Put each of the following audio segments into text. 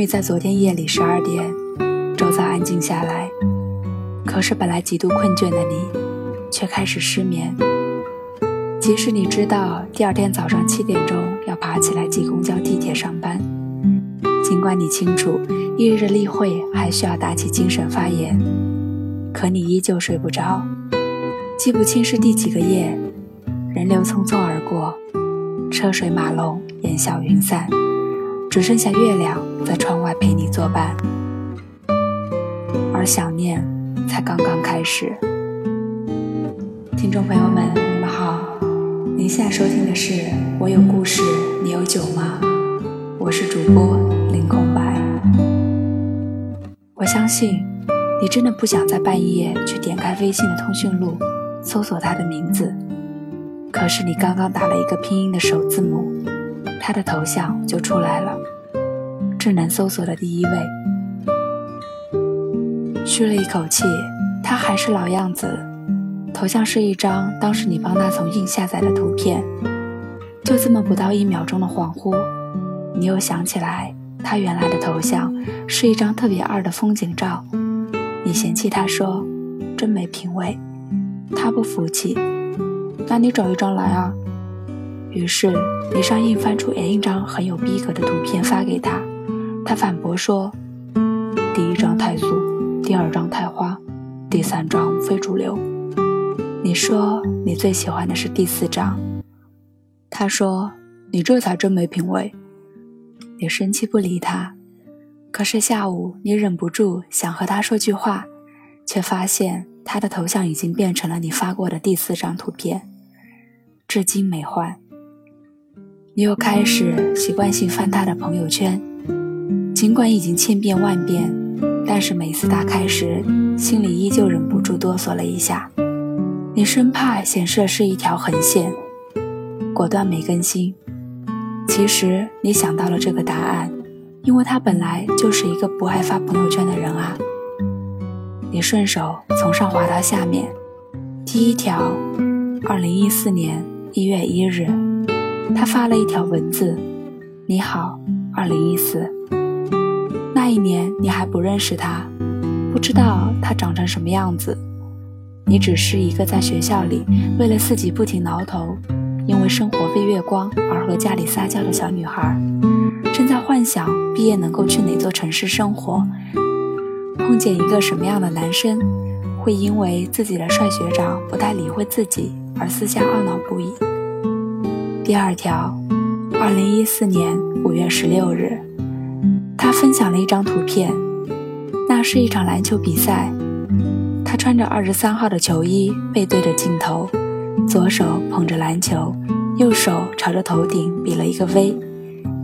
终于在昨天夜里十二点，周遭安静下来。可是本来极度困倦的你，却开始失眠。即使你知道第二天早上七点钟要爬起来挤公交、地铁上班，尽管你清楚一日例会还需要打起精神发言，可你依旧睡不着。记不清是第几个夜，人流匆匆而过，车水马龙，烟消云散，只剩下月亮在窗外陪你作伴，而想念才刚刚开始。听众朋友们，你们好。您现在收听的是《我有故事，你有酒吗》？我是主播林空白。我相信，你真的不想在半夜去点开微信的通讯录，搜索他的名字。可是你刚刚打了一个拼音的首字母，他的头像就出来了，智能搜索的第一位。吁了一口气，他还是老样子。头像是一张当时你帮他从硬下载的图片，就这么不到一秒钟的恍惚，你又想起来他原来的头像是一张特别二的风景照，你嫌弃他说真没品味，他不服气，那你找一张来啊。于是你上硬翻出 N 一张很有逼格的图片发给他，他反驳说，第一张太俗，第二张太花，第三张非主流。你说你最喜欢的是第四章，他说你这才真没品味。你生气不理他，可是下午你忍不住想和他说句话，却发现他的头像已经变成了你发过的第四张图片，至今没换。你又开始习惯性翻他的朋友圈，尽管已经千遍万遍，但是每次打开时，心里依旧忍不住哆嗦了一下。你生怕显示是一条横线，果断没更新。其实你想到了这个答案，因为他本来就是一个不爱发朋友圈的人啊。你顺手从上滑到下面，第一条，二零一四年一月一日，他发了一条文字：“你好，二零一四。”那一年你还不认识他，不知道他长成什么样子。你只是一个在学校里为了自己不停挠头，因为生活费月光而和家里撒娇的小女孩，正在幻想毕业能够去哪座城市生活，碰见一个什么样的男生，会因为自己的帅学长不太理会自己而私下懊恼不已。第二条，二零一四年五月十六日，他分享了一张图片，那是一场篮球比赛。他穿着二十三号的球衣，背对着镜头，左手捧着篮球，右手朝着头顶比了一个 V，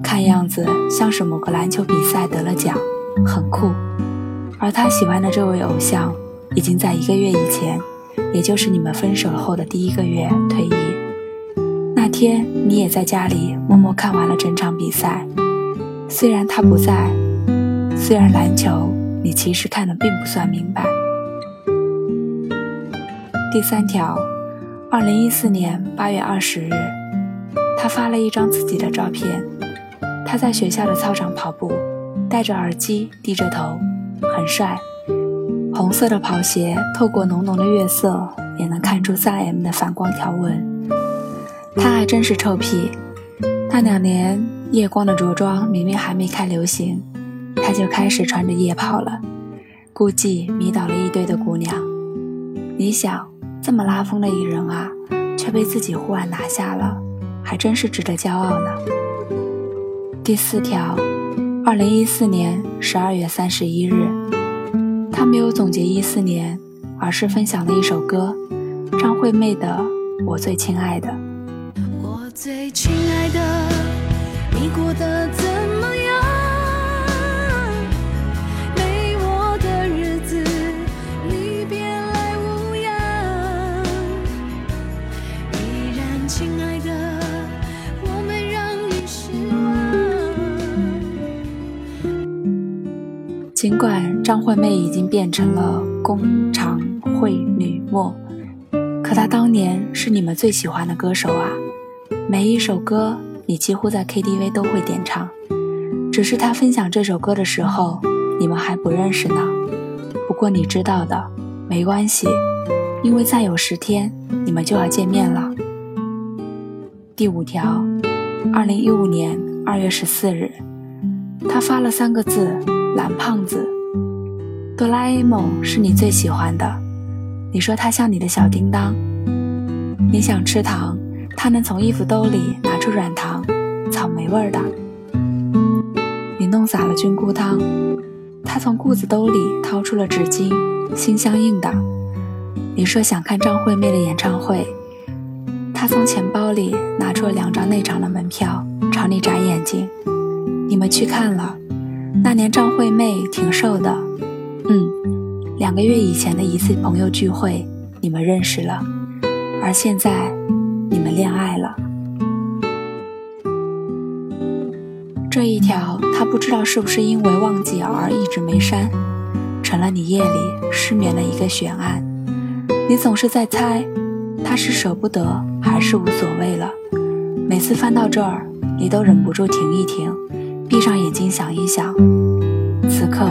看样子像是某个篮球比赛得了奖，很酷。而他喜欢的这位偶像，已经在一个月以前，也就是你们分手后的第一个月退役。那天你也在家里默默看完了整场比赛，虽然他不在，虽然篮球你其实看的并不算明白。第三条，二零一四年八月二十日，他发了一张自己的照片。他在学校的操场跑步，戴着耳机，低着头，很帅。红色的跑鞋透过浓浓的月色，也能看出三 M 的反光条纹。他还真是臭屁。那两年夜光的着装明明还没开流行，他就开始穿着夜跑了，估计迷倒了一堆的姑娘。你想？这么拉风的一人啊，却被自己忽然拿下了，还真是值得骄傲呢。第四条，二零一四年十二月三十一日，他没有总结一四年，而是分享了一首歌，张惠妹的《我最亲爱的》。我最亲爱的，你过得怎么样？尽管张惠妹已经变成了工厂会女模，可她当年是你们最喜欢的歌手啊！每一首歌你几乎在 KTV 都会点唱，只是他分享这首歌的时候，你们还不认识呢。不过你知道的，没关系，因为再有十天你们就要见面了。第五条，二零一五年二月十四日，他发了三个字：蓝胖子。哆啦 A 梦是你最喜欢的，你说他像你的小叮当。你想吃糖，他能从衣服兜里拿出软糖，草莓味的。你弄洒了菌菇汤，他从裤子兜里掏出了纸巾，心相印的。你说想看张惠妹的演唱会，他从钱包里拿出了两张内场的门票，朝你眨眼睛。你们去看了，那年张惠妹挺瘦的。嗯，两个月以前的一次朋友聚会，你们认识了，而现在你们恋爱了。这一条，他不知道是不是因为忘记而一直没删，成了你夜里失眠的一个悬案。你总是在猜，他是舍不得还是无所谓了。每次翻到这儿，你都忍不住停一停，闭上眼睛想一想。此刻，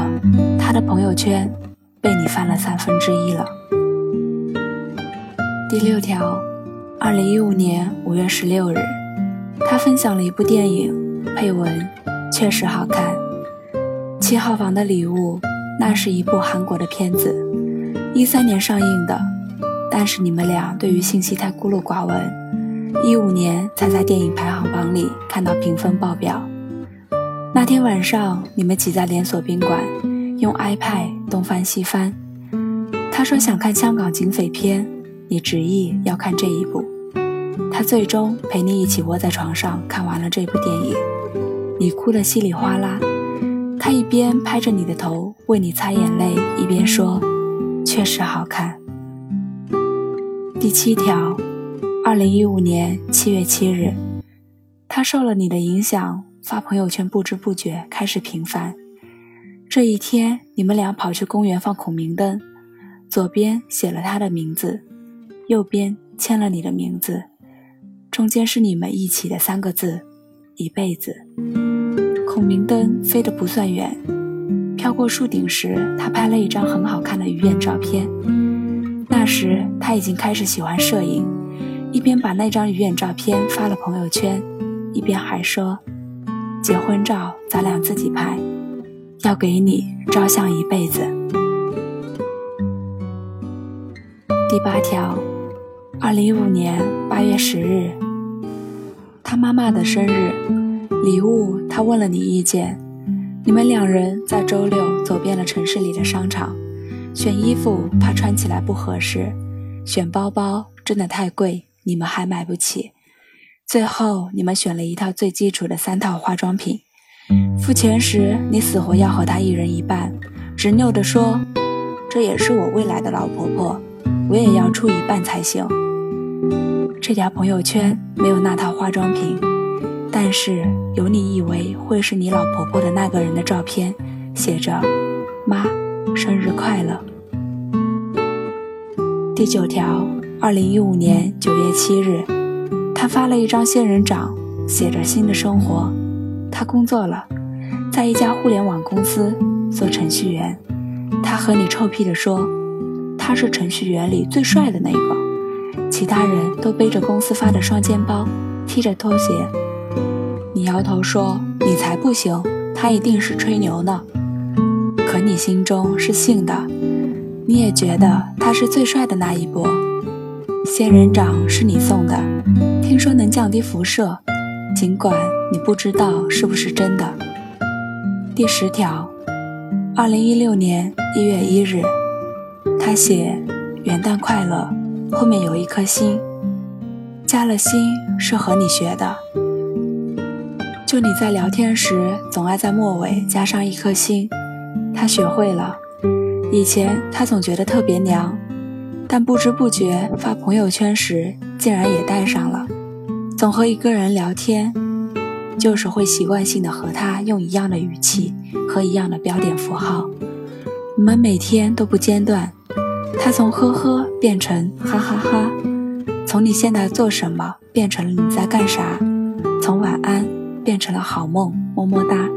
他的朋友圈被你翻了三分之一了。第六条，二零一五年五月十六日，他分享了一部电影，配文确实好看。七号房的礼物，那是一部韩国的片子，一三年上映的，但是你们俩对于信息太孤陋寡闻，一五年才在电影排行榜里看到评分爆表。那天晚上，你们挤在连锁宾馆，用 iPad 东翻西翻。他说想看香港警匪片，你执意要看这一部。他最终陪你一起窝在床上看完了这部电影，你哭得稀里哗啦。他一边拍着你的头为你擦眼泪，一边说：“确实好看。”第七条，二零一五年七月七日，他受了你的影响。发朋友圈不知不觉开始频繁。这一天，你们俩跑去公园放孔明灯，左边写了他的名字，右边签了你的名字，中间是你们一起的三个字“一辈子”。孔明灯飞得不算远，飘过树顶时，他拍了一张很好看的鱼眼照片。那时他已经开始喜欢摄影，一边把那张鱼眼照片发了朋友圈，一边还说。结婚照咱俩自己拍，要给你照相一辈子。第八条，二零一五年八月十日，他妈妈的生日礼物，他问了你意见。你们两人在周六走遍了城市里的商场，选衣服怕穿起来不合适，选包包真的太贵，你们还买不起。最后，你们选了一套最基础的三套化妆品。付钱时，你死活要和他一人一半，执拗地说：“这也是我未来的老婆婆，我也要出一半才行。”这条朋友圈没有那套化妆品，但是有你以为会是你老婆婆的那个人的照片，写着“妈，生日快乐”。第九条，二零一五年九月七日。他发了一张仙人掌，写着“新的生活”。他工作了，在一家互联网公司做程序员。他和你臭屁地说，他是程序员里最帅的那个，其他人都背着公司发的双肩包，踢着拖鞋。你摇头说，你才不行，他一定是吹牛呢。可你心中是信的，你也觉得他是最帅的那一波。仙人掌是你送的，听说能降低辐射，尽管你不知道是不是真的。第十条，二零一六年一月一日，他写元旦快乐，后面有一颗心，加了心是和你学的。就你在聊天时总爱在末尾加上一颗心，他学会了。以前他总觉得特别娘。但不知不觉发朋友圈时，竟然也带上了。总和一个人聊天，就是会习惯性的和他用一样的语气和一样的标点符号。你们每天都不间断，他从呵呵变成哈哈哈，从你现在做什么变成了你在干啥，从晚安变成了好梦么么哒。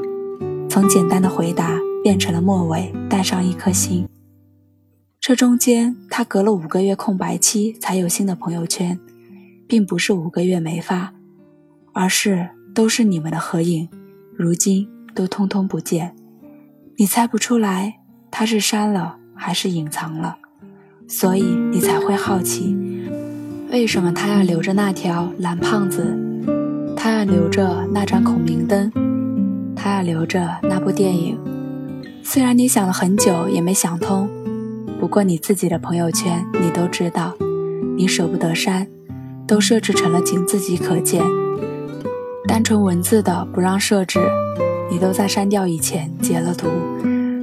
从简单的回答变成了末尾带上一颗心。这中间，他隔了五个月空白期才有新的朋友圈，并不是五个月没发，而是都是你们的合影，如今都通通不见。你猜不出来他是删了还是隐藏了，所以你才会好奇，为什么他要留着那条蓝胖子，他要留着那盏孔明灯，他要留着那部电影。虽然你想了很久也没想通。不过你自己的朋友圈，你都知道，你舍不得删，都设置成了仅自己可见。单纯文字的不让设置，你都在删掉以前截了图，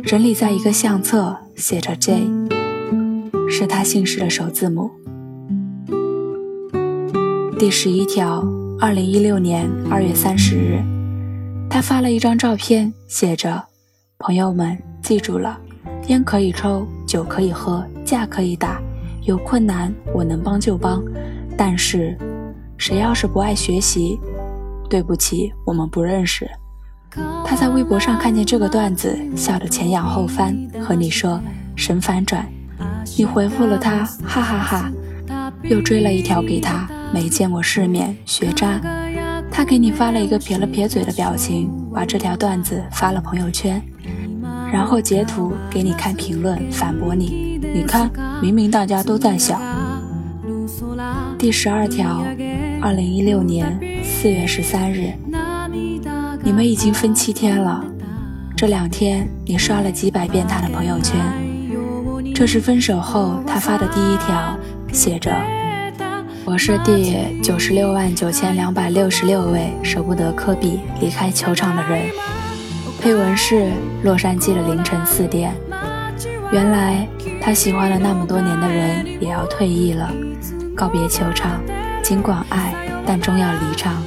整理在一个相册，写着 J，是他姓氏的首字母。第十一条，二零一六年二月三十日，他发了一张照片，写着：“朋友们，记住了。”烟可以抽，酒可以喝，架可以打，有困难我能帮就帮。但是，谁要是不爱学习，对不起，我们不认识。他在微博上看见这个段子，笑得前仰后翻，和你说神反转。你回复了他，哈哈哈，又追了一条给他，没见过世面，学渣。他给你发了一个撇了撇嘴的表情，把这条段子发了朋友圈。然后截图给你看评论，反驳你。你看，明明大家都在笑。第十二条，二零一六年四月十三日，你们已经分七天了。这两天你刷了几百遍他的朋友圈，这是分手后他发的第一条，写着：“我是第九十六万九千两百六十六位舍不得科比离开球场的人。”配文是洛杉矶的凌晨四点。原来他喜欢了那么多年的人也要退役了，告别球场，尽管爱，但终要离场。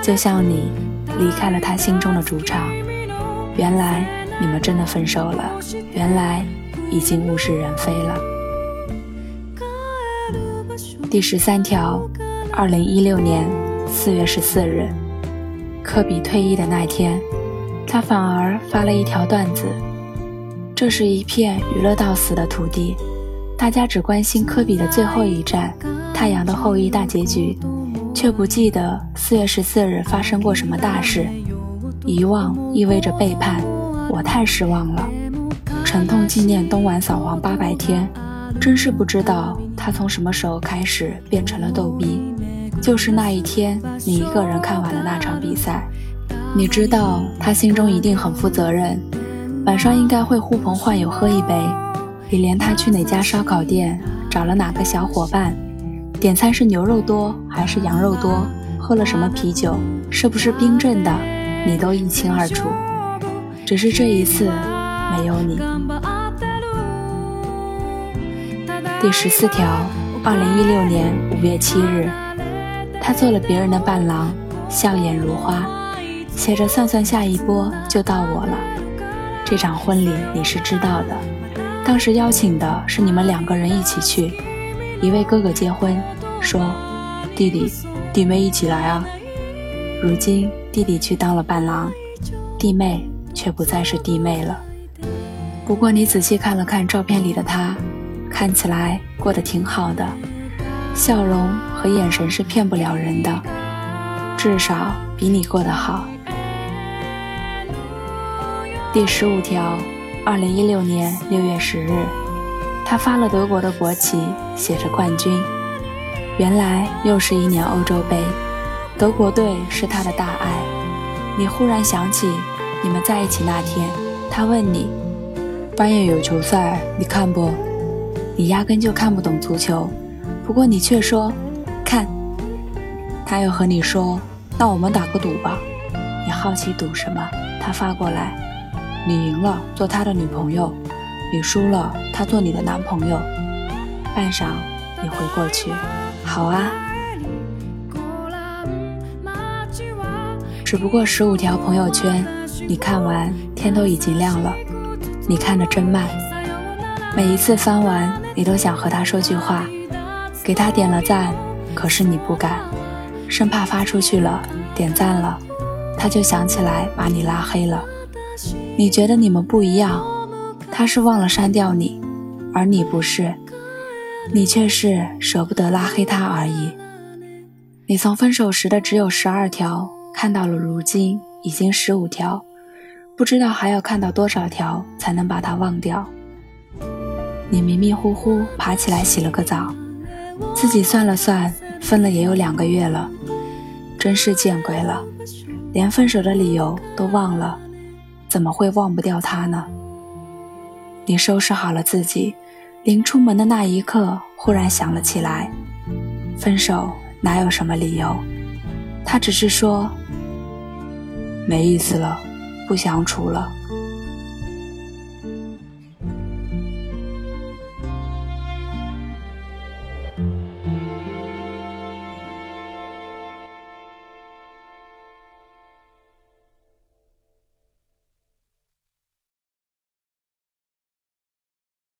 就像你离开了他心中的主场。原来你们真的分手了，原来已经物是人非了。第十三条，二零一六年四月十四日，科比退役的那天。他反而发了一条段子：“这是一片娱乐到死的土地，大家只关心科比的最后一战《太阳的后裔》大结局，却不记得四月十四日发生过什么大事。遗忘意味着背叛，我太失望了。沉痛纪念东莞扫黄八百天，真是不知道他从什么时候开始变成了逗逼。就是那一天，你一个人看完了那场比赛。”你知道他心中一定很负责任，晚上应该会呼朋唤友喝一杯。你连他去哪家烧烤店，找了哪个小伙伴，点餐是牛肉多还是羊肉多，喝了什么啤酒，是不是冰镇的，你都一清二楚。只是这一次没有你。第十四条，二零一六年五月七日，他做了别人的伴郎，笑眼如花。写着算算下一波就到我了。这场婚礼你是知道的，当时邀请的是你们两个人一起去。一位哥哥结婚，说弟弟弟妹一起来啊。如今弟弟去当了伴郎，弟妹却不再是弟妹了。不过你仔细看了看照片里的他，看起来过得挺好的，笑容和眼神是骗不了人的，至少比你过得好。第十五条，二零一六年六月十日，他发了德国的国旗，写着冠军。原来又是一年欧洲杯，德国队是他的大爱。你忽然想起你们在一起那天，他问你，半夜有球赛，你看不？你压根就看不懂足球，不过你却说看。他又和你说，那我们打个赌吧。你好奇赌什么？他发过来。你赢了，做他的女朋友；你输了，他做你的男朋友。半晌，你回过去，好啊。只不过十五条朋友圈，你看完天都已经亮了。你看的真慢，每一次翻完，你都想和他说句话，给他点了赞，可是你不敢，生怕发出去了，点赞了，他就想起来把你拉黑了。你觉得你们不一样，他是忘了删掉你，而你不是，你却是舍不得拉黑他而已。你从分手时的只有十二条，看到了如今已经十五条，不知道还要看到多少条才能把他忘掉。你迷迷糊糊爬起来洗了个澡，自己算了算，分了也有两个月了，真是见鬼了，连分手的理由都忘了，怎么会忘不掉他呢？你收拾好了自己，临出门的那一刻，忽然想了起来，分手。哪有什么理由？他只是说没意思了，不相处了。